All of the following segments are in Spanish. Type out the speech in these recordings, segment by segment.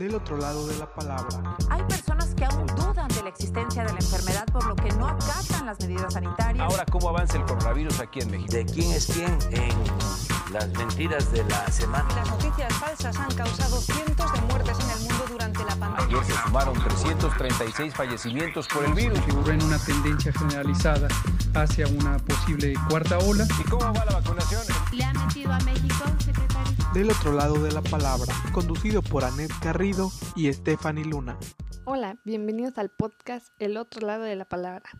del otro lado de la palabra. Hay personas que aún dudan de la existencia de la enfermedad por lo que no acatan las medidas sanitarias. Ahora, ¿cómo avanza el coronavirus aquí en México? ¿De quién es quién en las mentiras de la semana? Las noticias falsas han causado cientos de muertes en el mundo durante la pandemia. Ayer se sumaron 336 fallecimientos por el virus. Figura en una tendencia generalizada hacia una posible cuarta ola. ¿Y cómo va la vacunación? ¿Le ha metido a México, secretario? Del otro lado de la palabra, conducido por Anet Garrido y Stephanie Luna. Hola, bienvenidos al podcast El otro lado de la palabra.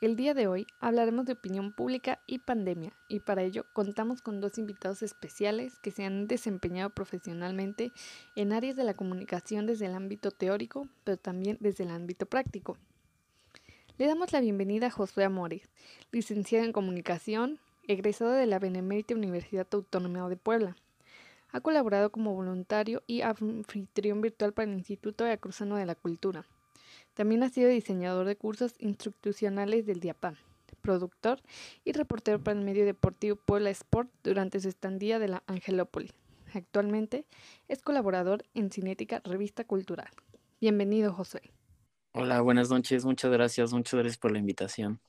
El día de hoy hablaremos de opinión pública y pandemia, y para ello contamos con dos invitados especiales que se han desempeñado profesionalmente en áreas de la comunicación desde el ámbito teórico, pero también desde el ámbito práctico. Le damos la bienvenida a Josué Amores, licenciado en comunicación, egresado de la Benemérita Universidad Autónoma de Puebla. Ha colaborado como voluntario y anfitrión virtual para el Instituto Veracruzano de la Cultura. También ha sido diseñador de cursos institucionales del DIAPAN, productor y reportero para el medio deportivo Puebla Sport durante su estandía de la Angelópolis. Actualmente es colaborador en Cinética Revista Cultural. Bienvenido, Josué. Hola, buenas noches. Muchas gracias. Muchas gracias por la invitación.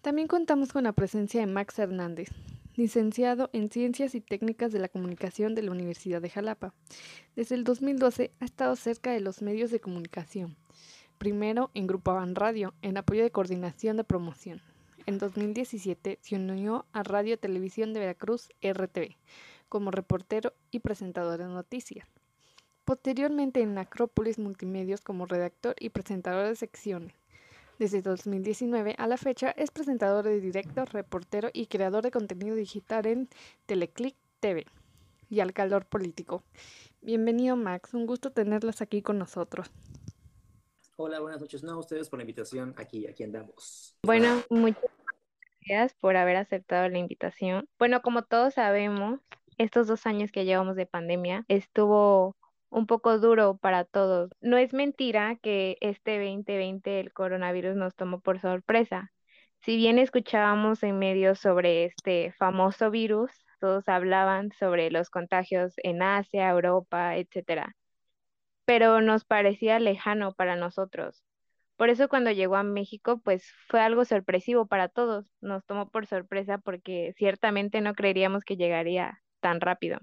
También contamos con la presencia de Max Hernández, licenciado en Ciencias y Técnicas de la Comunicación de la Universidad de Jalapa. Desde el 2012 ha estado cerca de los medios de comunicación. Primero en Grupo Avan Radio, en apoyo de coordinación de promoción. En 2017 se unió a Radio Televisión de Veracruz, RTV, como reportero y presentador de noticias. Posteriormente en Acrópolis Multimedios como redactor y presentador de secciones. Desde 2019 a la fecha es presentador de directo, reportero y creador de contenido digital en Teleclick TV y al calor político. Bienvenido Max, un gusto tenerlas aquí con nosotros. Hola, buenas noches. No, a ustedes por la invitación. Aquí, aquí andamos. Bueno, muchas gracias por haber aceptado la invitación. Bueno, como todos sabemos, estos dos años que llevamos de pandemia estuvo un poco duro para todos. No es mentira que este 2020 el coronavirus nos tomó por sorpresa. Si bien escuchábamos en medios sobre este famoso virus, todos hablaban sobre los contagios en Asia, Europa, etcétera. Pero nos parecía lejano para nosotros. Por eso cuando llegó a México, pues fue algo sorpresivo para todos. Nos tomó por sorpresa porque ciertamente no creeríamos que llegaría tan rápido.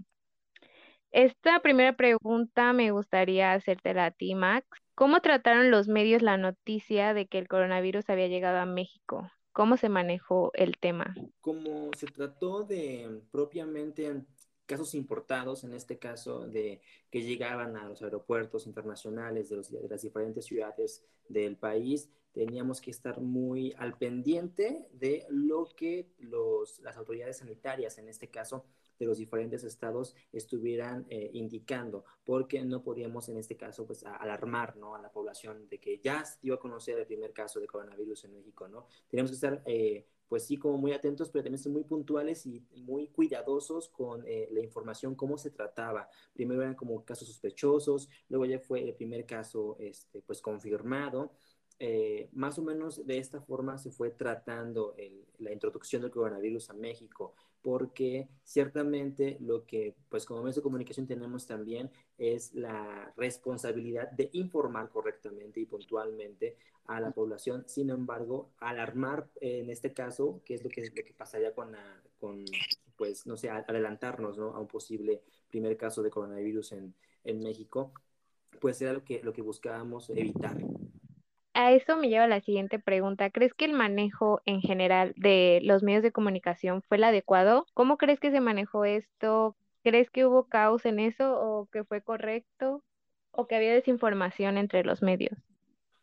Esta primera pregunta me gustaría hacértela a ti, Max. ¿Cómo trataron los medios la noticia de que el coronavirus había llegado a México? ¿Cómo se manejó el tema? Como se trató de propiamente casos importados, en este caso de que llegaban a los aeropuertos internacionales de, los, de las diferentes ciudades del país, teníamos que estar muy al pendiente de lo que los, las autoridades sanitarias, en este caso, de los diferentes estados estuvieran eh, indicando, porque no podíamos en este caso pues alarmar ¿no? a la población de que ya iba a conocer el primer caso de coronavirus en México, ¿no? Teníamos que estar eh, pues sí como muy atentos, pero también muy puntuales y muy cuidadosos con eh, la información, cómo se trataba. Primero eran como casos sospechosos, luego ya fue el primer caso este, pues confirmado. Eh, más o menos de esta forma se fue tratando el, la introducción del coronavirus a México, porque ciertamente lo que, pues como medios de comunicación tenemos también es la responsabilidad de informar correctamente y puntualmente a la población. Sin embargo, alarmar en este caso, que es lo que, lo que pasaría con, con, pues, no sé, adelantarnos ¿no? a un posible primer caso de coronavirus en, en México, pues era lo que, lo que buscábamos evitar a eso me lleva la siguiente pregunta. ¿Crees que el manejo en general de los medios de comunicación fue el adecuado? ¿Cómo crees que se manejó esto? ¿Crees que hubo caos en eso o que fue correcto o que había desinformación entre los medios?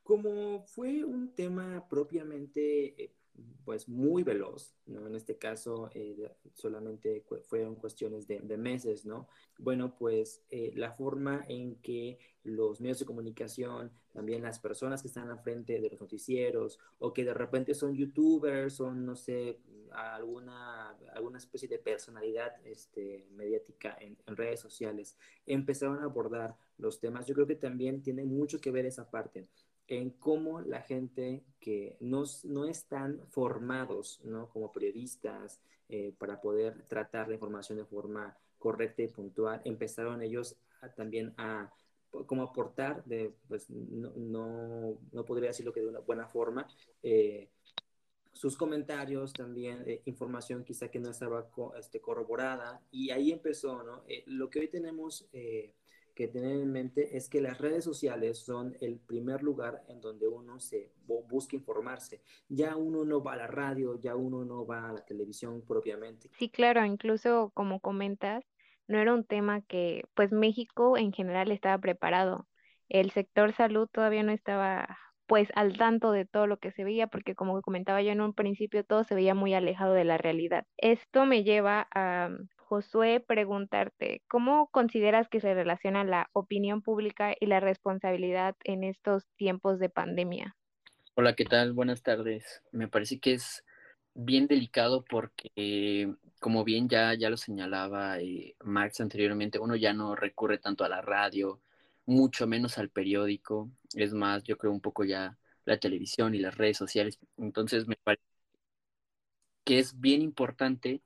Como fue un tema propiamente eh, pues muy veloz, ¿no? En este caso eh, solamente fueron cuestiones de, de, meses, ¿no? Bueno, pues eh, la forma en que los medios de comunicación, también las personas que están al frente de los noticieros o que de repente son youtubers, son, no sé, alguna, alguna especie de personalidad este, mediática en, en redes sociales, empezaron a abordar los temas. Yo creo que también tiene mucho que ver esa parte en cómo la gente que no, no están formados ¿no? como periodistas eh, para poder tratar la información de forma correcta y puntual, empezaron ellos también a como aportar, de, pues no, no, no, podría decirlo que de una buena forma, eh, sus comentarios también, eh, información quizá que no estaba este, corroborada, y ahí empezó, ¿no? Eh, lo que hoy tenemos que tener en mente es que las redes sociales son el primer lugar en donde uno se busca informarse. Ya uno no va a la radio, ya uno no va a la televisión propiamente. Sí, claro, incluso como comentas, no era un tema que pues México en general estaba preparado. El sector salud todavía no estaba pues al tanto de todo lo que se veía, porque como comentaba yo en un principio, todo se veía muy alejado de la realidad. Esto me lleva a, Josué, preguntarte, ¿cómo consideras que se relaciona la opinión pública y la responsabilidad en estos tiempos de pandemia? Hola, ¿qué tal? Buenas tardes. Me parece que es bien delicado porque, como bien ya, ya lo señalaba eh, Max anteriormente, uno ya no recurre tanto a la radio, mucho menos al periódico, es más, yo creo un poco ya la televisión y las redes sociales. Entonces me parece que es bien importante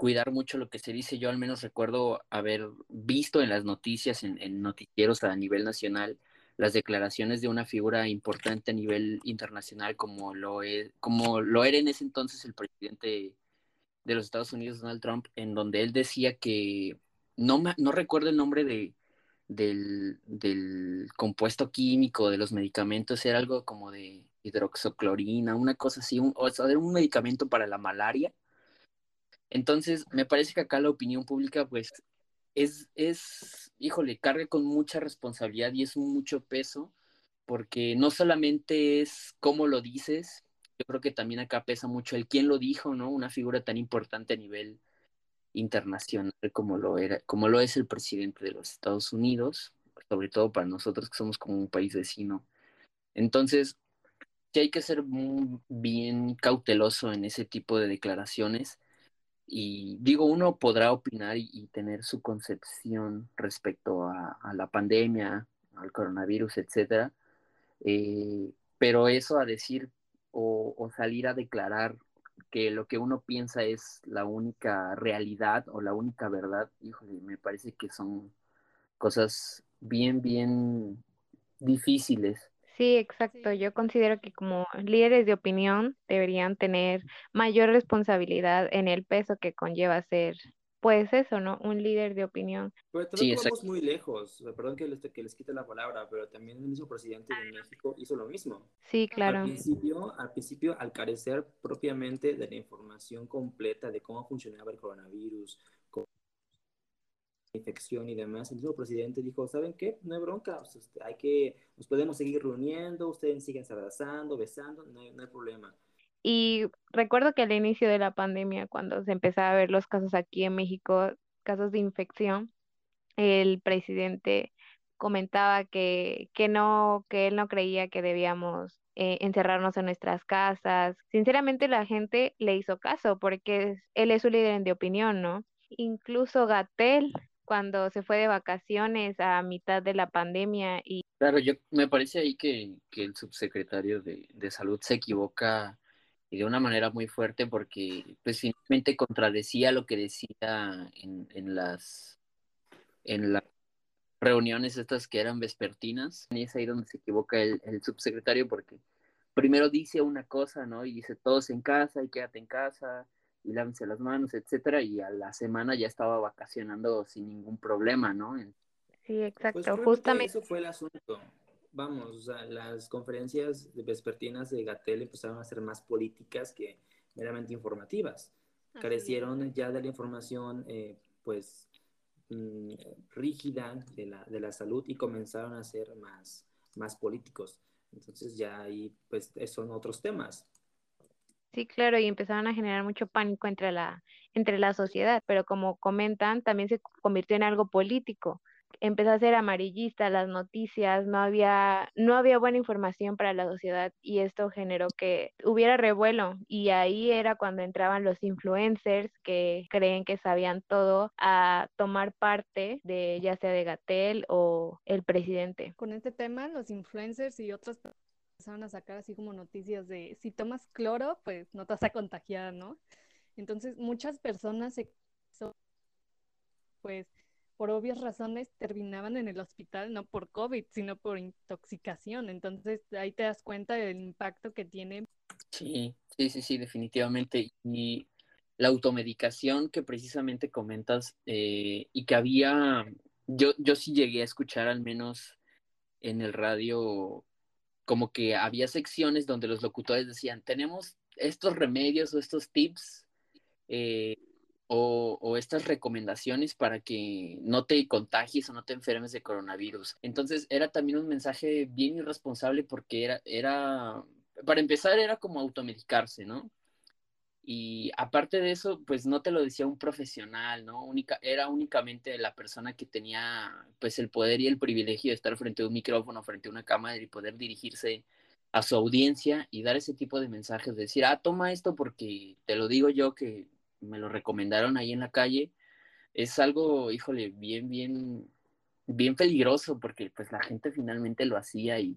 cuidar mucho lo que se dice. Yo al menos recuerdo haber visto en las noticias, en, noticieros a nivel nacional, las declaraciones de una figura importante a nivel internacional como lo, es, como lo era en ese entonces el presidente de los Estados Unidos, Donald Trump, en donde él decía que, no, no recuerdo el nombre de, del, del, compuesto químico de los medicamentos era algo como de hidroxoclorina, una cosa así, un, o sea, era un medicamento para la malaria. Entonces, me parece que acá la opinión pública, pues, es, es, híjole, carga con mucha responsabilidad y es mucho peso, porque no solamente es cómo lo dices, yo creo que también acá pesa mucho el quién lo dijo, ¿no? Una figura tan importante a nivel internacional como lo era, como lo es el presidente de los Estados Unidos, sobre todo para nosotros que somos como un país vecino. Entonces, sí hay que ser muy bien cauteloso en ese tipo de declaraciones. Y digo, uno podrá opinar y, tener su concepción respecto a, la pandemia, al coronavirus, etcétera. Eh, pero eso a decir o, o, salir a declarar que lo que uno piensa es la única realidad o la única verdad, híjole, me parece que son cosas bien, bien difíciles. Sí, exacto. Yo considero que como líderes de opinión deberían tener mayor responsabilidad en el peso que conlleva ser pues eso, ¿no? Un líder de opinión. Pero también sí, vamos muy lejos, perdón que les, que les quite la palabra, pero también el mismo presidente de México hizo lo mismo. Sí, claro. Al principio, al principio, al carecer propiamente de la información completa de cómo funcionaba el coronavirus, infección y demás, el mismo presidente dijo, ¿saben qué? No hay bronca, este, hay que, nos podemos seguir reuniendo, ustedes siguen abrazando, besando, no hay, no hay problema. Y recuerdo que al inicio de la pandemia, cuando se empezaba a ver los casos aquí en México, casos de infección, el presidente comentaba que, que no, que él no creía que debíamos eh, encerrarnos en nuestras casas. Sinceramente la gente le hizo caso porque él es su líder de opinión, ¿no? Incluso Gatel, cuando se fue de vacaciones a mitad de la pandemia y... Claro, yo me parece ahí que, que el subsecretario de, de salud se equivoca y de una manera muy fuerte porque pues finalmente contradecía lo que decía en, en las en las reuniones estas que eran vespertinas y es ahí donde se equivoca el, el, subsecretario porque primero dice una cosa, ¿no? Y dice todos en casa y quédate en casa y lávense las manos, etcétera, y a la semana ya estaba vacacionando sin ningún problema, ¿no? Sí, exacto, pues justamente eso fue el asunto vamos, o sea, las conferencias vespertinas de Gatel empezaron a ser más políticas que meramente informativas. Carecieron ya de la información, eh, pues, mm, rígida de la, de la salud y comenzaron a ser más, más políticos. Entonces ya ahí, pues, son otros temas. Sí, claro, y empezaron a generar mucho pánico entre la, entre la sociedad, pero como comentan, también se convirtió en algo político empezó a ser amarillista las noticias, no había, no había buena información para la sociedad y esto generó que hubiera revuelo y ahí era cuando entraban los influencers que creen que sabían todo a tomar parte de ya sea de Gatel o el presidente. Con este tema, los influencers y otras personas empezaron a sacar así como noticias de si tomas cloro, pues no te vas a contagiar, ¿no? Entonces muchas personas se pues por obvias razones terminaban en el hospital no por COVID, sino por intoxicación. Entonces ahí te das cuenta del impacto que tiene. Sí, sí, sí, sí, definitivamente. Y la automedicación que precisamente comentas eh, y que había, yo, yo sí llegué a escuchar al menos en el radio como que había secciones donde los locutores decían, tenemos estos remedios o estos tips eh, o, estas recomendaciones para que no te contagies o no te enfermes de coronavirus. Entonces era también un mensaje bien irresponsable porque era, era para empezar era como automedicarse, ¿no? Y aparte de eso, pues no te lo decía un profesional, ¿no? Única, era únicamente la persona que tenía pues el poder y el privilegio de estar frente a un micrófono, frente a una cámara y poder dirigirse a su audiencia y dar ese tipo de mensajes, decir, ah, toma esto porque te lo digo yo que me lo recomendaron ahí en la calle, es algo, híjole, bien, bien, bien peligroso porque pues la gente finalmente lo hacía y,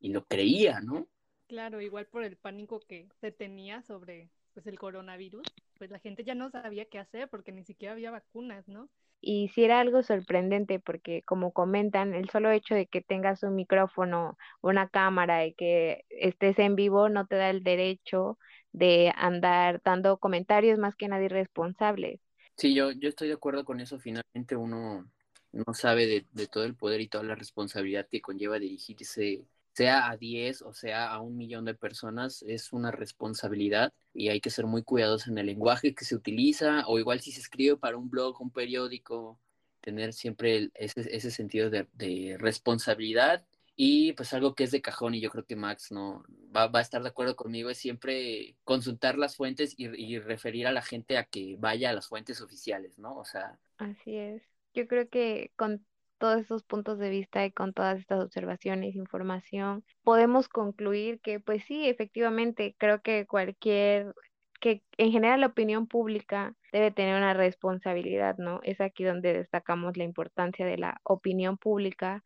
y lo creía, ¿no? Claro, igual por el pánico que se tenía sobre pues el coronavirus, pues la gente ya no sabía qué hacer porque ni siquiera había vacunas, ¿no? Y sí era algo sorprendente porque como comentan, el solo hecho de que tengas un micrófono, una cámara y que estés en vivo no te da el derecho de andar dando comentarios más que nadie responsables. Sí, yo, yo estoy de acuerdo con eso. Finalmente uno no sabe de, de todo el poder y toda la responsabilidad que conlleva dirigirse sea a 10 o sea a un millón de personas, es una responsabilidad y hay que ser muy cuidadosos en el lenguaje que se utiliza o igual si se escribe para un blog, un periódico, tener siempre ese, ese, sentido de, responsabilidad y pues algo que es de cajón y yo creo que Max no va, va a estar de acuerdo conmigo es siempre consultar las fuentes y, y referir a la gente a que vaya a las fuentes oficiales, ¿no? O sea... Así es. Yo creo que con todos esos puntos de vista y con todas estas observaciones, información, podemos concluir que pues sí, efectivamente, creo que cualquier, que en general la opinión pública debe tener una responsabilidad, ¿no? Es aquí donde destacamos la importancia de la opinión pública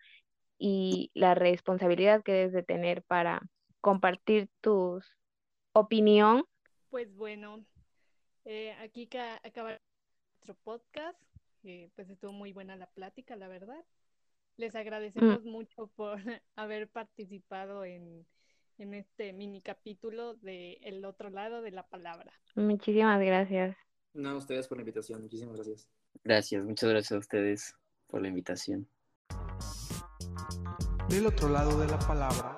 y la responsabilidad que debes de tener para compartir tu opinión. Pues bueno, eh, aquí acaba nuestro podcast pues estuvo muy buena la plática, la verdad. Les agradecemos mm. mucho por haber participado en, en este mini capítulo de El otro lado de la palabra. Muchísimas gracias. No, a ustedes por la invitación. Muchísimas gracias. Gracias, muchas gracias a ustedes por la invitación. Del otro lado de la palabra.